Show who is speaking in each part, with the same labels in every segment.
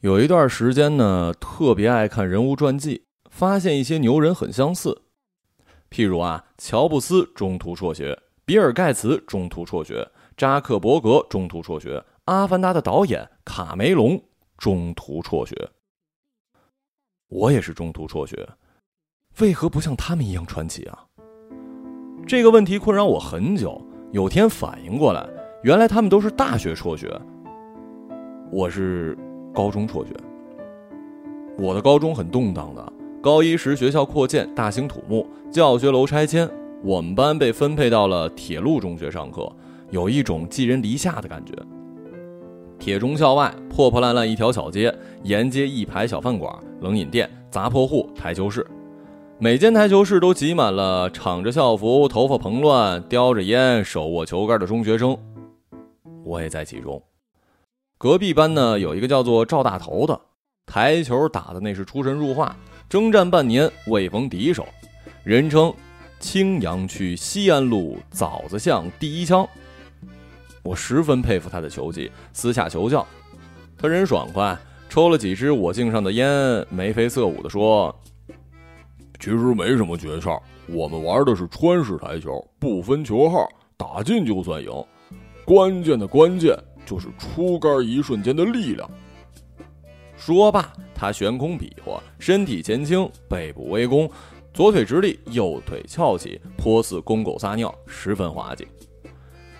Speaker 1: 有一段时间呢，特别爱看人物传记，发现一些牛人很相似。譬如啊，乔布斯中途辍学，比尔盖茨中途辍学，扎克伯格中途辍学，阿凡达的导演卡梅隆中途辍学。我也是中途辍学，为何不像他们一样传奇啊？这个问题困扰我很久。有天反应过来，原来他们都是大学辍学，我是高中辍学。我的高中很动荡的，高一时学校扩建，大兴土木，教学楼拆迁，我们班被分配到了铁路中学上课，有一种寄人篱下的感觉。铁中校外破破烂烂一条小街，沿街一排小饭馆、冷饮店、杂货户、台球室，每间台球室都挤满了敞着校服、头发蓬乱、叼着烟、手握球杆的中学生，我也在其中。隔壁班呢有一个叫做赵大头的，台球打的那是出神入化，征战半年未逢敌手，人称青阳区西安路枣子巷第一枪。我十分佩服他的球技，私下求教。他人爽快，抽了几支我敬上的烟，眉飞色舞地说：“
Speaker 2: 其实没什么诀窍，我们玩的是川式台球，不分球号，打进就算赢。关键的关键就是出杆一瞬间的力量。”
Speaker 1: 说罢，他悬空比划，身体前倾，背部微弓，左腿直立，右腿翘起，颇似公狗撒尿，十分滑稽。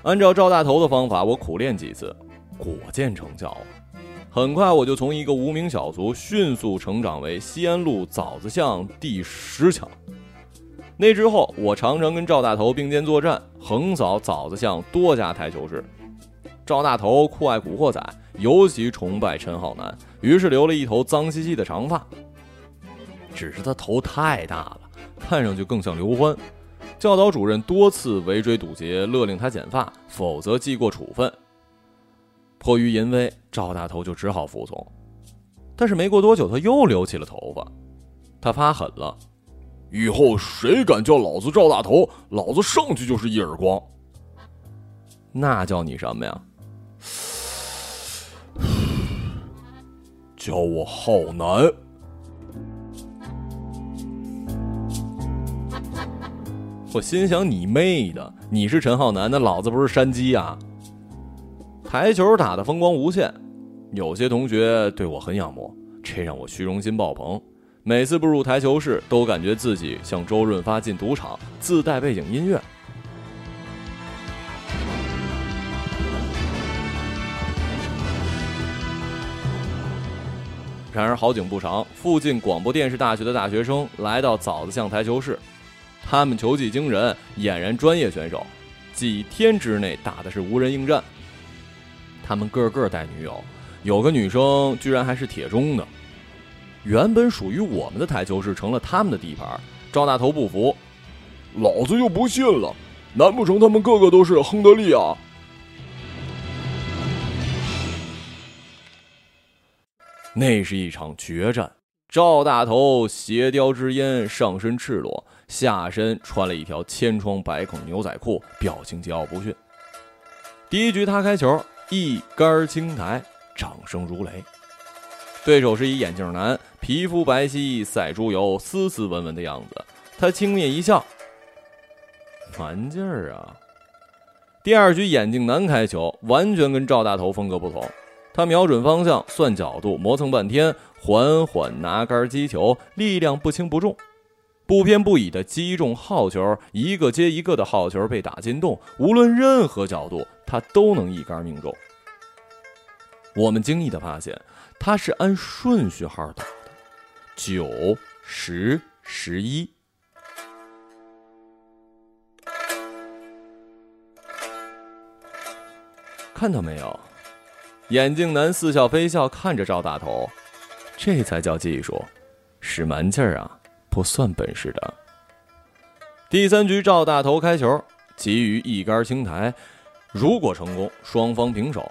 Speaker 1: 按照赵大头的方法，我苦练几次，果见成效。很快，我就从一个无名小卒迅速成长为西安路枣子巷第十强。那之后，我常常跟赵大头并肩作战，横扫枣子巷多家台球室。赵大头酷爱古惑仔，尤其崇拜陈浩南，于是留了一头脏兮兮的长发。只是他头太大了，看上去更像刘欢。教导主任多次围追堵截，勒令他剪发，否则记过处分。迫于淫威，赵大头就只好服从。但是没过多久，他又留起了头发。他发狠了，
Speaker 2: 以后谁敢叫老子赵大头，老子上去就是一耳光。
Speaker 1: 那叫你什么呀？
Speaker 2: 叫我浩南。
Speaker 1: 我心想：“你妹的！你是陈浩南，那老子不是山鸡啊！”台球打得风光无限，有些同学对我很仰慕，这让我虚荣心爆棚。每次步入台球室，都感觉自己像周润发进赌场，自带背景音乐。然而好景不长，附近广播电视大学的大学生来到枣子巷台球室。他们球技惊人，俨然专业选手，几天之内打的是无人应战。他们个个带女友，有个女生居然还是铁中的。原本属于我们的台球室成了他们的地盘。赵大头不服，
Speaker 2: 老子就不信了，难不成他们个个都是亨德利啊？
Speaker 1: 那是一场决战。赵大头斜雕之烟，上身赤裸。下身穿了一条千疮百孔牛仔裤，表情桀骜不驯。第一局他开球，一杆清台，掌声如雷。对手是一眼镜男，皮肤白皙，赛猪油，斯斯文文的样子。他轻蔑一笑：“玩劲儿啊！”第二局眼镜男开球，完全跟赵大头风格不同。他瞄准方向，算角度，磨蹭半天，缓缓拿杆击球，力量不轻不重。不偏不倚的击中好球，一个接一个的好球被打进洞，无论任何角度，他都能一杆命中。我们惊异的发现，他是按顺序号打的，九、十、十一。看到没有？眼镜男似笑非笑看着赵大头，这才叫技术，使蛮劲儿啊！不算本事的。第三局赵大头开球，其余一杆青台。如果成功，双方平手。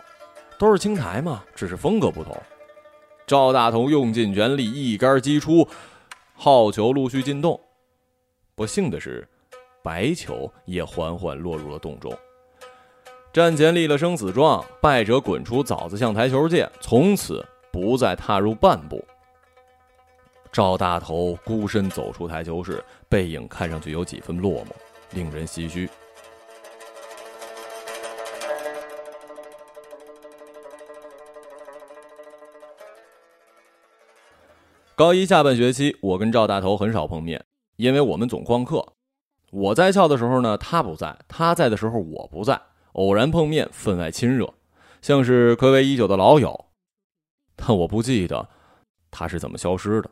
Speaker 1: 都是青台嘛，只是风格不同。赵大头用尽全力，一杆击出，好球陆续进洞。不幸的是，白球也缓缓落入了洞中。战前立了生死状，败者滚出枣子巷台球界，从此不再踏入半步。赵大头孤身走出台球室，背影看上去有几分落寞，令人唏嘘。高一下半学期，我跟赵大头很少碰面，因为我们总旷课。我在校的时候呢，他不在；他在的时候，我不在。偶然碰面，分外亲热，像是暌违已久的老友。但我不记得他是怎么消失的。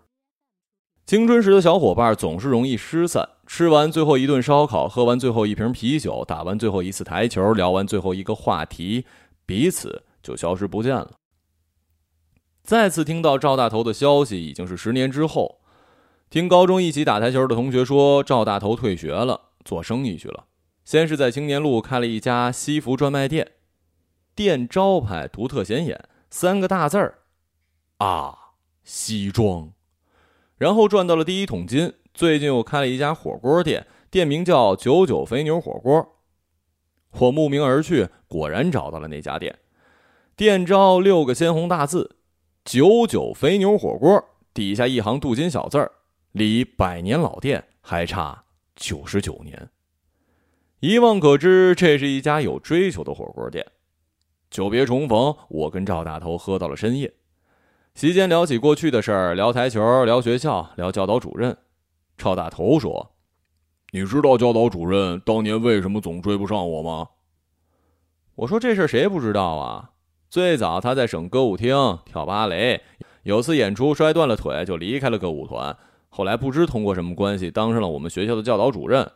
Speaker 1: 青春时的小伙伴总是容易失散，吃完最后一顿烧烤，喝完最后一瓶啤酒，打完最后一次台球，聊完最后一个话题，彼此就消失不见了。再次听到赵大头的消息，已经是十年之后。听高中一起打台球的同学说，赵大头退学了，做生意去了。先是在青年路开了一家西服专卖店，店招牌独特显眼，三个大字儿：啊，西装。然后赚到了第一桶金，最近又开了一家火锅店，店名叫九九肥牛火锅。我慕名而去，果然找到了那家店，店招六个鲜红大字。九九肥牛火锅底下一行镀金小字儿，离百年老店还差九十九年。一望可知，这是一家有追求的火锅店。久别重逢，我跟赵大头喝到了深夜。席间聊起过去的事儿，聊台球，聊学校，聊教导主任。赵大头说：“
Speaker 2: 你知道教导主任当年为什么总追不上我吗？”
Speaker 1: 我说：“这事儿谁不知道啊？”最早他在省歌舞厅跳芭蕾，有次演出摔断了腿，就离开了歌舞团。后来不知通过什么关系，当上了我们学校的教导主任。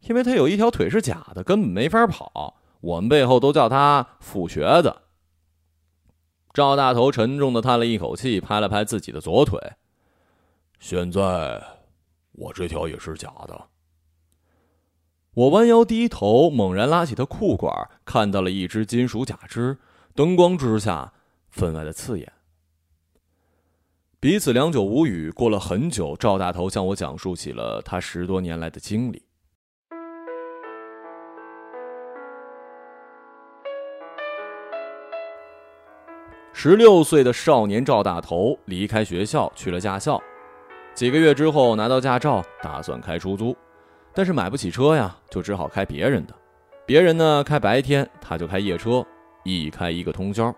Speaker 1: 因为他有一条腿是假的，根本没法跑，我们背后都叫他“富瘸子”。赵大头沉重的叹了一口气，拍了拍自己的左腿。
Speaker 2: 现在，我这条也是假的。
Speaker 1: 我弯腰低头，猛然拉起他裤管，看到了一只金属假肢。灯光之下，分外的刺眼。彼此良久无语。过了很久，赵大头向我讲述起了他十多年来的经历。十六岁的少年赵大头离开学校去了驾校，几个月之后拿到驾照，打算开出租，但是买不起车呀，就只好开别人的。别人呢开白天，他就开夜车。一开一个通宵。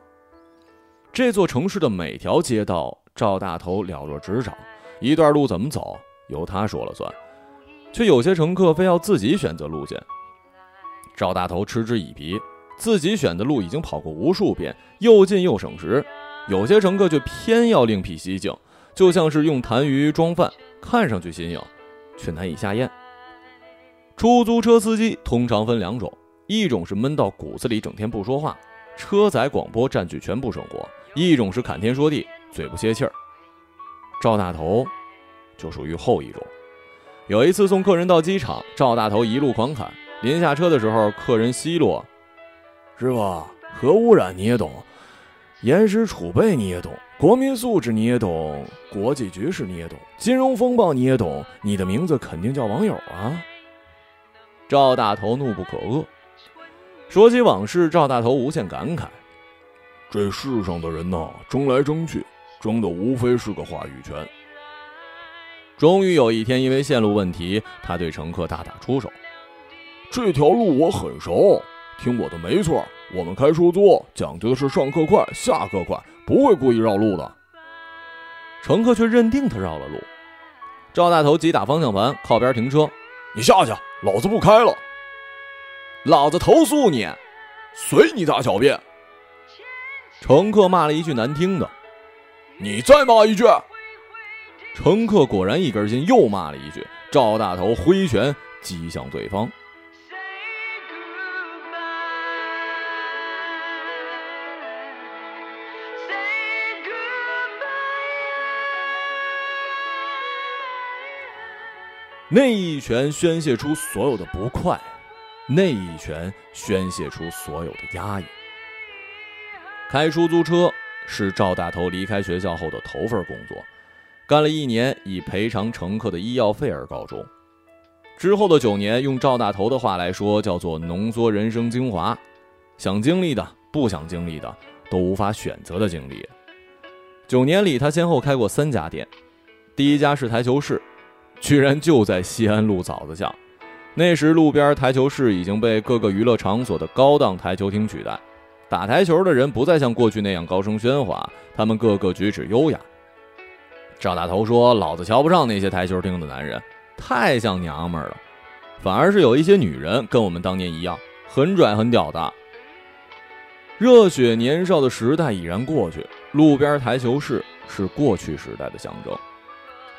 Speaker 1: 这座城市的每条街道，赵大头了若指掌。一段路怎么走，由他说了算。却有些乘客非要自己选择路线，赵大头嗤之以鼻。自己选的路已经跑过无数遍，又近又省时。有些乘客却偏要另辟蹊径，就像是用痰盂装饭，看上去新颖，却难以下咽。出租车司机通常分两种，一种是闷到骨子里，整天不说话。车载广播占据全部生活，一种是侃天说地，嘴不歇气儿。赵大头就属于后一种。有一次送客人到机场，赵大头一路狂侃，临下车的时候，客人奚落：“师傅，核污染你也懂，岩石储备你也懂，国民素质你也懂，国际局势你也懂，金融风暴你也懂，你的名字肯定叫网友啊！”赵大头怒不可遏。说起往事，赵大头无限感慨：
Speaker 2: 这世上的人呐，争来争去，争的无非是个话语权。
Speaker 1: 终于有一天，因为线路问题，他对乘客大打出手：“
Speaker 2: 这条路我很熟，听我的没错。我们开出租讲究的是上课快，下课快，不会故意绕路的。”
Speaker 1: 乘客却认定他绕了路。赵大头急打方向盘，靠边停车：“
Speaker 2: 你下去，老子不开了。”
Speaker 1: 老子投诉你！
Speaker 2: 随你大小便！
Speaker 1: 乘客骂了一句难听的，
Speaker 2: 你再骂一句！
Speaker 1: 乘客果然一根筋，又骂了一句。赵大头挥拳击向对方。那一拳宣泄出所有的不快。那一拳宣泄出所有的压抑。开出租车是赵大头离开学校后的头份工作，干了一年，以赔偿乘客的医药费而告终。之后的九年，用赵大头的话来说，叫做浓缩人生精华，想经历的、不想经历的，都无法选择的经历。九年里，他先后开过三家店，第一家是台球室，居然就在西安路枣子巷。那时，路边台球室已经被各个娱乐场所的高档台球厅取代，打台球的人不再像过去那样高声喧哗，他们个个举止优雅。赵大头说：“老子瞧不上那些台球厅的男人，太像娘们了，反而是有一些女人跟我们当年一样，很拽很屌的。”热血年少的时代已然过去，路边台球室是过去时代的象征。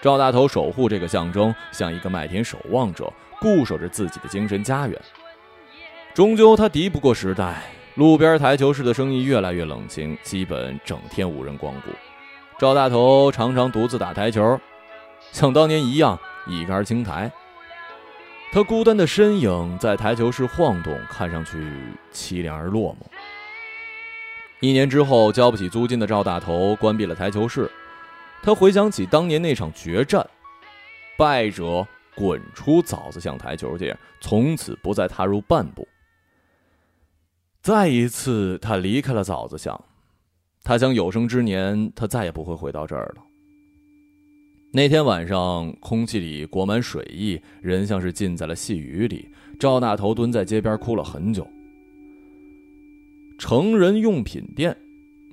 Speaker 1: 赵大头守护这个象征，像一个麦田守望者。固守着自己的精神家园，终究他敌不过时代。路边台球室的生意越来越冷清，基本整天无人光顾。赵大头常常独自打台球，像当年一样一杆清台。他孤单的身影在台球室晃动，看上去凄凉而落寞。一年之后，交不起租金的赵大头关闭了台球室。他回想起当年那场决战，败者。滚出枣子巷台球界，从此不再踏入半步。再一次，他离开了枣子巷。他想有生之年，他再也不会回到这儿了。那天晚上，空气里裹满水意，人像是浸在了细雨里。赵大头蹲在街边哭了很久。成人用品店，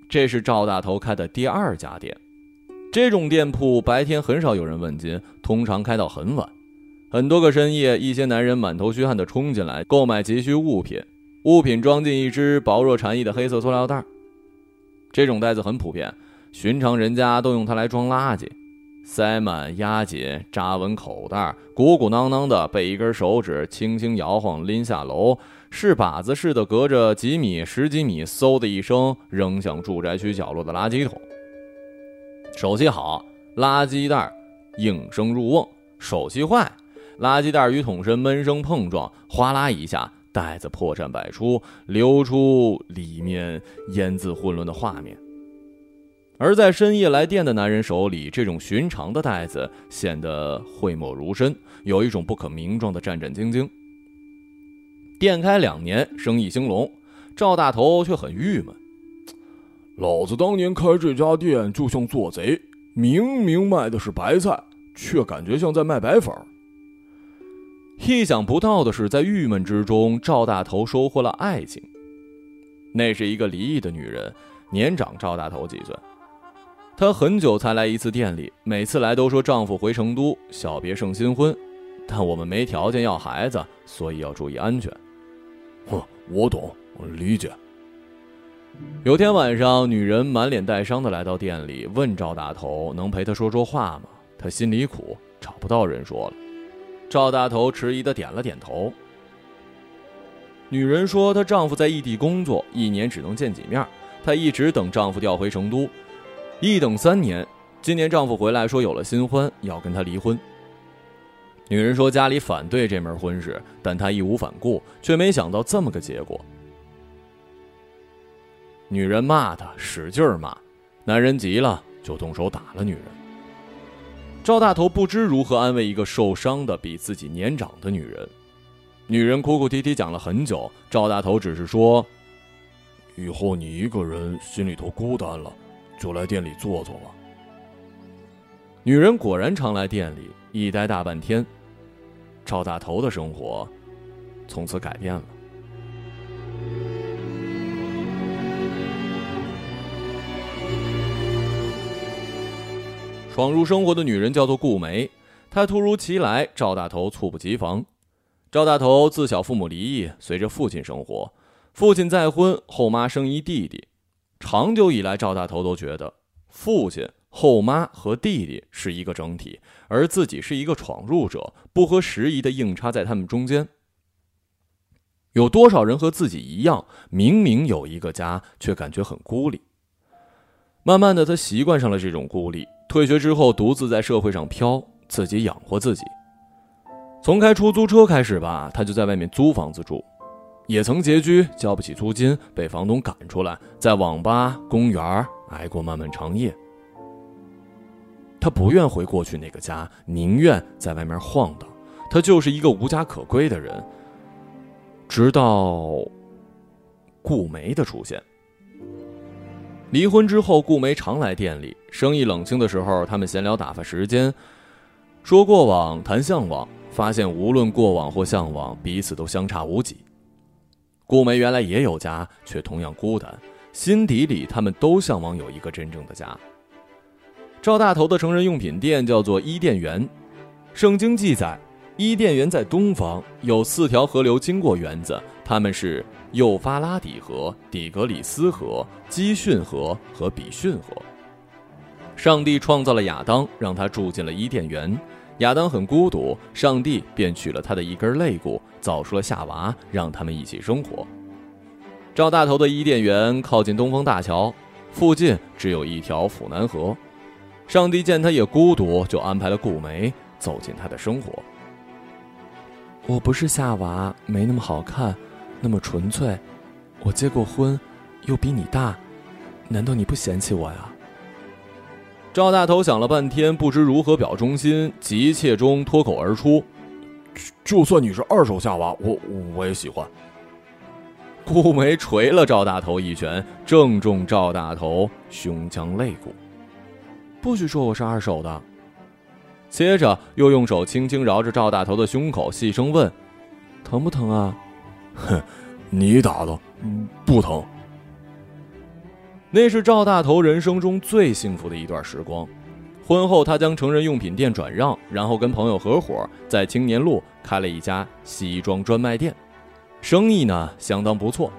Speaker 1: 这是赵大头开的第二家店。这种店铺白天很少有人问津，通常开到很晚。很多个深夜，一些男人满头虚汗地冲进来购买急需物品，物品装进一只薄若蝉翼的黑色塑料袋。这种袋子很普遍，寻常人家都用它来装垃圾，塞满、压紧、扎稳口袋，鼓鼓囊囊的，被一根手指轻轻摇晃拎下楼，是靶子似的，隔着几米、十几米，嗖的一声扔向住宅区角落的垃圾桶。手气好，垃圾袋应声入瓮；手气坏。垃圾袋与桶身闷声碰撞，哗啦一下，袋子破绽百出，流出里面烟渍混乱的画面。而在深夜来电的男人手里，这种寻常的袋子显得讳莫如深，有一种不可名状的战战兢兢。店开两年，生意兴隆，赵大头却很郁闷。
Speaker 2: 老子当年开这家店就像做贼，明明卖的是白菜，却感觉像在卖白粉。
Speaker 1: 意想不到的是，在郁闷之中，赵大头收获了爱情。那是一个离异的女人，年长赵大头几岁。她很久才来一次店里，每次来都说丈夫回成都，小别胜新婚。但我们没条件要孩子，所以要注意安全。
Speaker 2: 哼，我懂，我理解。
Speaker 1: 有天晚上，女人满脸带伤的来到店里，问赵大头能陪她说说话吗？她心里苦，找不到人说了。赵大头迟疑的点了点头。女人说：“她丈夫在异地工作，一年只能见几面。她一直等丈夫调回成都，一等三年。今年丈夫回来说有了新欢，要跟她离婚。”女人说：“家里反对这门婚事，但她义无反顾，却没想到这么个结果。”女人骂他，使劲骂。男人急了，就动手打了女人。赵大头不知如何安慰一个受伤的比自己年长的女人，女人哭哭啼啼讲了很久。赵大头只是说：“
Speaker 2: 以后你一个人心里头孤单了，就来店里坐坐吧。”
Speaker 1: 女人果然常来店里，一待大半天。赵大头的生活从此改变了。闯入生活的女人叫做顾梅，她突如其来，赵大头猝不及防。赵大头自小父母离异，随着父亲生活，父亲再婚，后妈生一弟弟。长久以来，赵大头都觉得父亲、后妈和弟弟是一个整体，而自己是一个闯入者，不合时宜的硬插在他们中间。有多少人和自己一样，明明有一个家，却感觉很孤立？慢慢的，他习惯上了这种孤立。退学之后，独自在社会上飘，自己养活自己。从开出租车开始吧，他就在外面租房子住，也曾拮据，交不起租金，被房东赶出来，在网吧、公园挨过漫漫长夜。他不愿回过去那个家，宁愿在外面晃荡。他就是一个无家可归的人。直到顾梅的出现。离婚之后，顾梅常来店里，生意冷清的时候，他们闲聊打发时间，说过往，谈向往，发现无论过往或向往，彼此都相差无几。顾梅原来也有家，却同样孤单，心底里他们都向往有一个真正的家。赵大头的成人用品店叫做伊甸园，圣经记载，伊甸园在东方，有四条河流经过园子，它们是。幼发拉底河、底格里斯河、基训河和比逊河。上帝创造了亚当，让他住进了伊甸园。亚当很孤独，上帝便取了他的一根肋骨，造出了夏娃，让他们一起生活。赵大头的伊甸园靠近东风大桥，附近只有一条府南河。上帝见他也孤独，就安排了顾梅走进他的生活。我不是夏娃，没那么好看。那么纯粹，我结过婚，又比你大，难道你不嫌弃我呀？赵大头想了半天，不知如何表忠心，急切中脱口而出：“
Speaker 2: 就算你是二手夏娃，我我也喜欢。”
Speaker 1: 顾梅捶了赵大头一拳，正中赵大头胸腔肋骨。不许说我是二手的。接着又用手轻轻挠着赵大头的胸口，细声问：“疼不疼啊？”
Speaker 2: 哼，你打的不疼。
Speaker 1: 那是赵大头人生中最幸福的一段时光。婚后，他将成人用品店转让，然后跟朋友合伙在青年路开了一家西装专卖店，生意呢相当不错。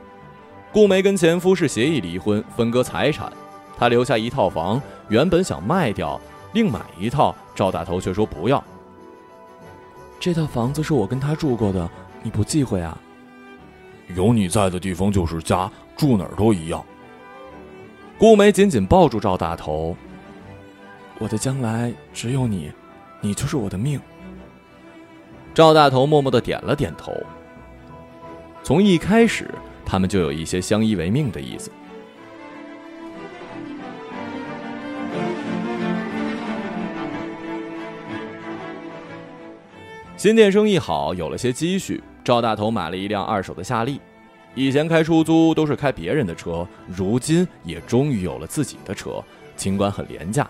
Speaker 1: 顾梅跟前夫是协议离婚，分割财产，他留下一套房，原本想卖掉，另买一套。赵大头却说不要。这套房子是我跟他住过的，你不忌讳啊？
Speaker 2: 有你在的地方就是家，住哪儿都一样。
Speaker 1: 顾梅紧紧抱住赵大头，我的将来只有你，你就是我的命。赵大头默默的点了点头。从一开始，他们就有一些相依为命的意思。新店生意好，有了些积蓄。赵大头买了一辆二手的夏利，以前开出租都是开别人的车，如今也终于有了自己的车，尽管很廉价。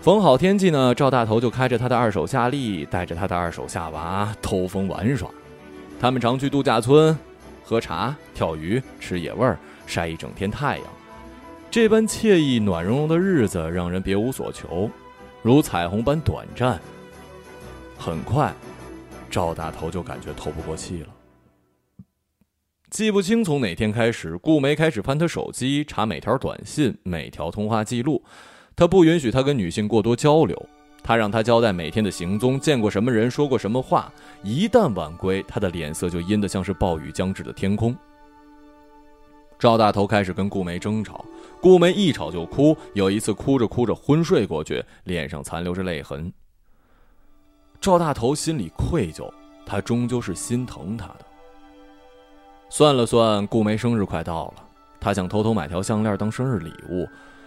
Speaker 1: 逢好天气呢，赵大头就开着他的二手夏利，带着他的二手夏娃偷风玩耍。他们常去度假村，喝茶、钓鱼、吃野味儿，晒一整天太阳。这般惬意暖融融的日子让人别无所求，如彩虹般短暂。很快。赵大头就感觉透不过气了。记不清从哪天开始，顾梅开始翻他手机，查每条短信、每条通话记录。他不允许他跟女性过多交流，他让他交代每天的行踪，见过什么人，说过什么话。一旦晚归，他的脸色就阴得像是暴雨将至的天空。赵大头开始跟顾梅争吵，顾梅一吵就哭，有一次哭着哭着昏睡过去，脸上残留着泪痕。赵大头心里愧疚，他终究是心疼他的。算了算，顾梅生日快到了，他想偷偷买条项链当生日礼物，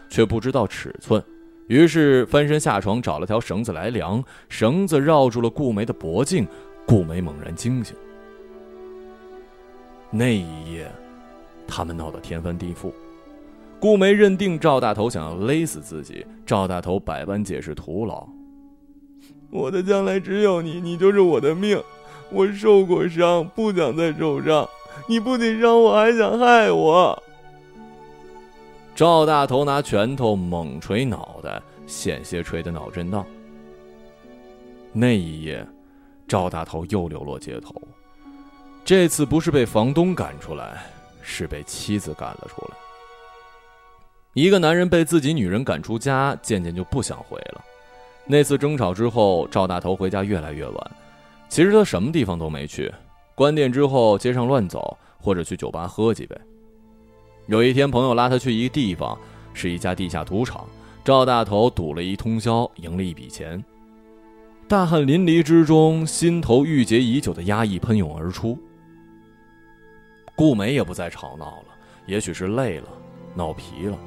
Speaker 1: 却不知道尺寸，于是翻身下床找了条绳子来量，绳子绕住了顾梅的脖颈，顾梅猛然惊醒。那一夜，他们闹得天翻地覆，顾梅认定赵大头想要勒死自己，赵大头百般解释徒劳。我的将来只有你，你就是我的命。我受过伤，不想再受伤。你不仅伤我，还想害我。赵大头拿拳头猛捶脑袋，险些捶得脑震荡。那一夜，赵大头又流落街头。这次不是被房东赶出来，是被妻子赶了出来。一个男人被自己女人赶出家，渐渐就不想回了。那次争吵之后，赵大头回家越来越晚。其实他什么地方都没去，关店之后街上乱走，或者去酒吧喝几杯。有一天，朋友拉他去一个地方，是一家地下赌场。赵大头赌了一通宵，赢了一笔钱。大汗淋漓之中，心头郁结已久的压抑喷涌而出。顾梅也不再吵闹了，也许是累了，闹疲了。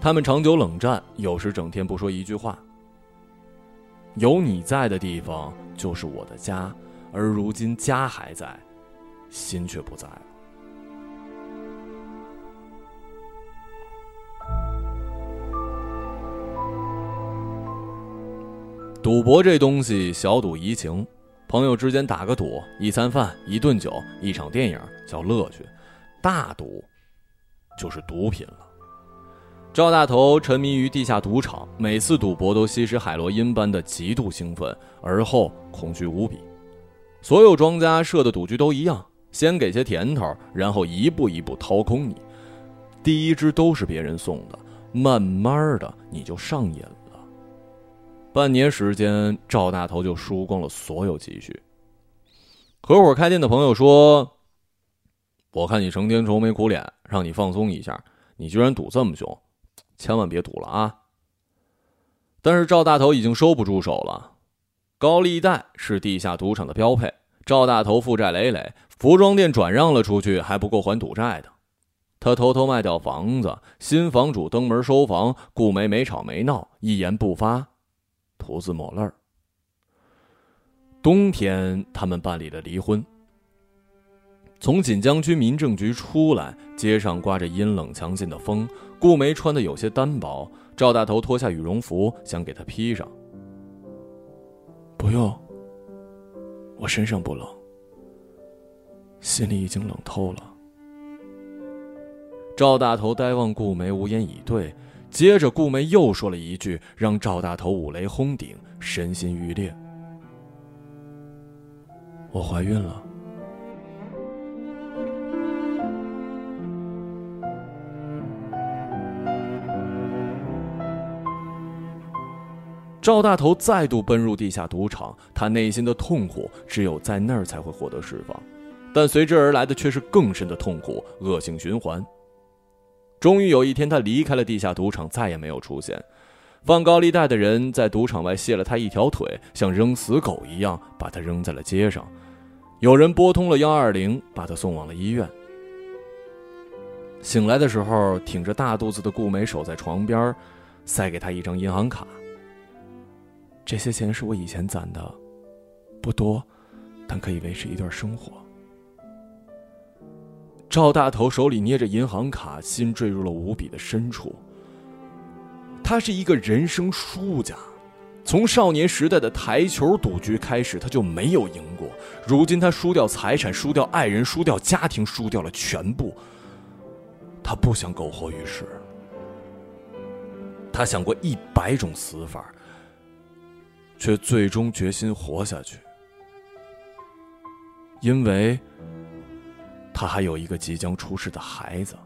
Speaker 1: 他们长久冷战，有时整天不说一句话。有你在的地方就是我的家，而如今家还在心却不在了。赌博这东西小赌怡情朋友之间打个赌一餐饭一顿酒一场电影叫乐趣大赌就是毒品了。赵大头沉迷于地下赌场每次赌博都吸食海洛因般的极度兴奋而后恐惧无比所有庄家设的赌局都一样，先给些甜头，然后一步一步掏空你。第一支都是别人送的，慢慢的你就上瘾了。半年时间，赵大头就输光了所有积蓄。合伙开店的朋友说：“我看你成天愁眉苦脸，让你放松一下，你居然赌这么凶。”千万别赌了啊！但是赵大头已经收不住手了，高利贷是地下赌场的标配。赵大头负债累累，服装店转让了出去，还不够还赌债的。他偷偷卖掉房子，新房主登门收房，顾梅没吵没闹，一言不发，徒自抹泪儿冬天，他们办理了离婚。从锦江区民政局出来，街上刮着阴冷强劲的风。顾梅穿的有些单薄，赵大头脱下羽绒服想给她披上。
Speaker 3: 不用，我身上不冷，心里已经冷透了。
Speaker 1: 赵大头呆望顾梅，无言以对。接着，顾梅又说了一句，让赵大头五雷轰顶，身心欲裂：“
Speaker 3: 我怀孕了。”
Speaker 1: 赵大头再度奔入地下赌场，他内心的痛苦只有在那儿才会获得释放，但随之而来的却是更深的痛苦，恶性循环。终于有一天，他离开了地下赌场，再也没有出现。放高利贷的人在赌场外卸了他一条腿，像扔死狗一样把他扔在了街上。有人拨通了幺二零，把他送往了医院。醒来的时候，挺着大肚子的顾梅守在床边，塞给他一张银行卡。
Speaker 3: 这些钱是我以前攒的，不多，但可以维持一段生活。
Speaker 1: 赵大头手里捏着银行卡，心坠入了无比的深处。他是一个人生输家，从少年时代的台球赌局开始，他就没有赢过。如今他输掉财产，输掉爱人，输掉家庭，输掉了全部。他不想苟活于世，他想过一百种死法。却最终决心活下去，因为他还有一个即将出世的孩子。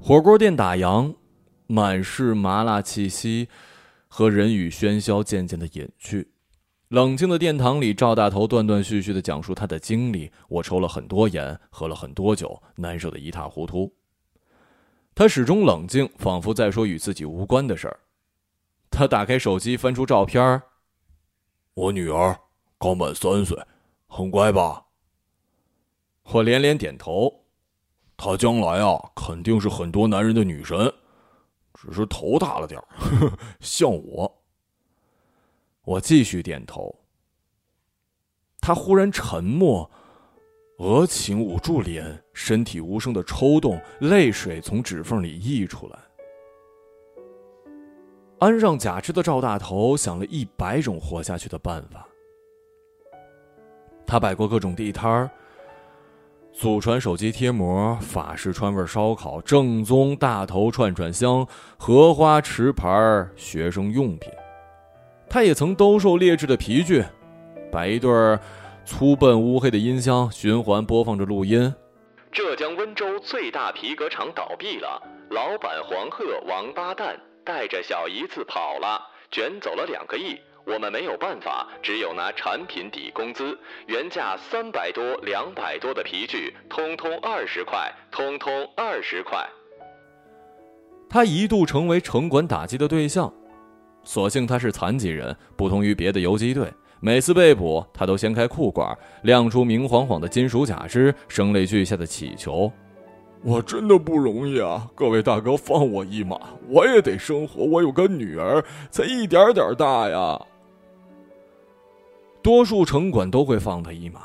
Speaker 1: 火锅店打烊。满是麻辣气息，和人语喧嚣渐渐的隐去。冷静的殿堂里，赵大头断断续续的讲述他的经历。我抽了很多烟，喝了很多酒，难受的一塌糊涂。他始终冷静，仿佛在说与自己无关的事儿。他打开手机，翻出照片
Speaker 2: 我女儿刚满三岁，很乖吧？
Speaker 1: 我连连点头。
Speaker 2: 她将来啊，肯定是很多男人的女神。只是头大了点儿，像我。
Speaker 1: 我继续点头。他忽然沉默，额情捂住脸，身体无声的抽动，泪水从指缝里溢出来。安上假肢的赵大头想了一百种活下去的办法。他摆过各种地摊儿。祖传手机贴膜、法式川味烧烤、正宗大头串串香、荷花池牌学生用品，他也曾兜售劣质的皮具，摆一对粗笨乌黑的音箱，循环播放着录音。
Speaker 4: 浙江温州最大皮革厂倒闭了，老板黄鹤王八蛋带着小姨子跑了，卷走了两个亿。我们没有办法，只有拿产品抵工资。原价三百多、两百多的皮具，通通二十块，通通二十块。
Speaker 1: 他一度成为城管打击的对象，所幸他是残疾人，不同于别的游击队，每次被捕，他都掀开裤管，亮出明晃晃的金属假肢，声泪俱下的乞求：“
Speaker 2: 我真的不容易啊！各位大哥，放我一马，我也得生活。我有个女儿，才一点点大呀。
Speaker 1: 多数城管都会放他一马。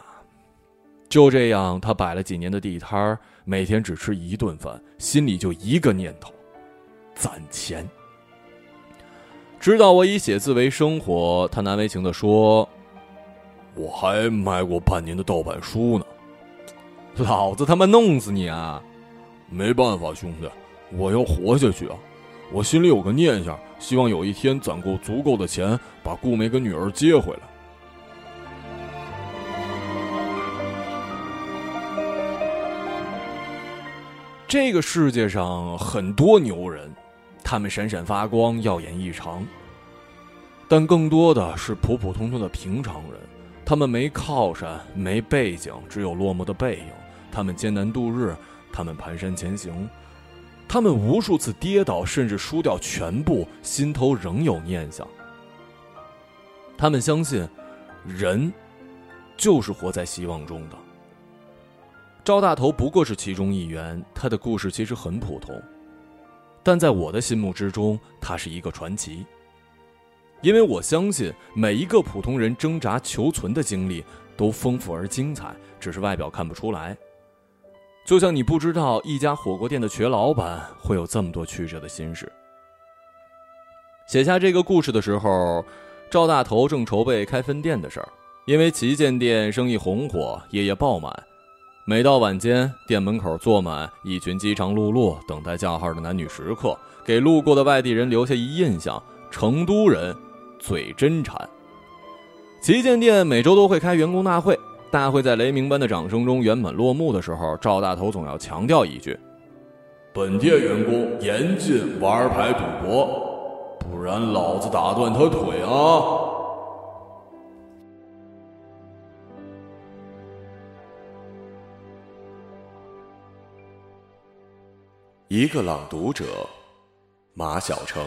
Speaker 1: 就这样，他摆了几年的地摊儿，每天只吃一顿饭，心里就一个念头：攒钱。知道我以写字为生活，他难为情的说：“
Speaker 2: 我还卖过半年的盗版书呢。”
Speaker 1: 老子他妈弄死你啊！
Speaker 2: 没办法，兄弟，我要活下去啊！我心里有个念想，希望有一天攒够足够的钱，把顾梅跟女儿接回来。
Speaker 1: 这个世界上很多牛人，他们闪闪发光，耀眼异常。但更多的是普普通通的平常人，他们没靠山，没背景，只有落寞的背影。他们艰难度日。他们蹒跚前行，他们无数次跌倒，甚至输掉全部，心头仍有念想。他们相信，人就是活在希望中的。赵大头不过是其中一员，他的故事其实很普通，但在我的心目之中，他是一个传奇。因为我相信，每一个普通人挣扎求存的经历都丰富而精彩，只是外表看不出来。就像你不知道一家火锅店的瘸老板会有这么多曲折的心事。写下这个故事的时候，赵大头正筹备开分店的事儿，因为旗舰店生意红火，夜夜爆满。每到晚间，店门口坐满一群饥肠辘辘、等待叫号的男女食客，给路过的外地人留下一印象：成都人最真馋。旗舰店每周都会开员工大会。大会在雷鸣般的掌声中圆满落幕的时候，赵大头总要强调一句：“
Speaker 2: 本店员工严禁玩牌赌博，不然老子打断他腿啊！”
Speaker 4: 一个朗读者，马晓成。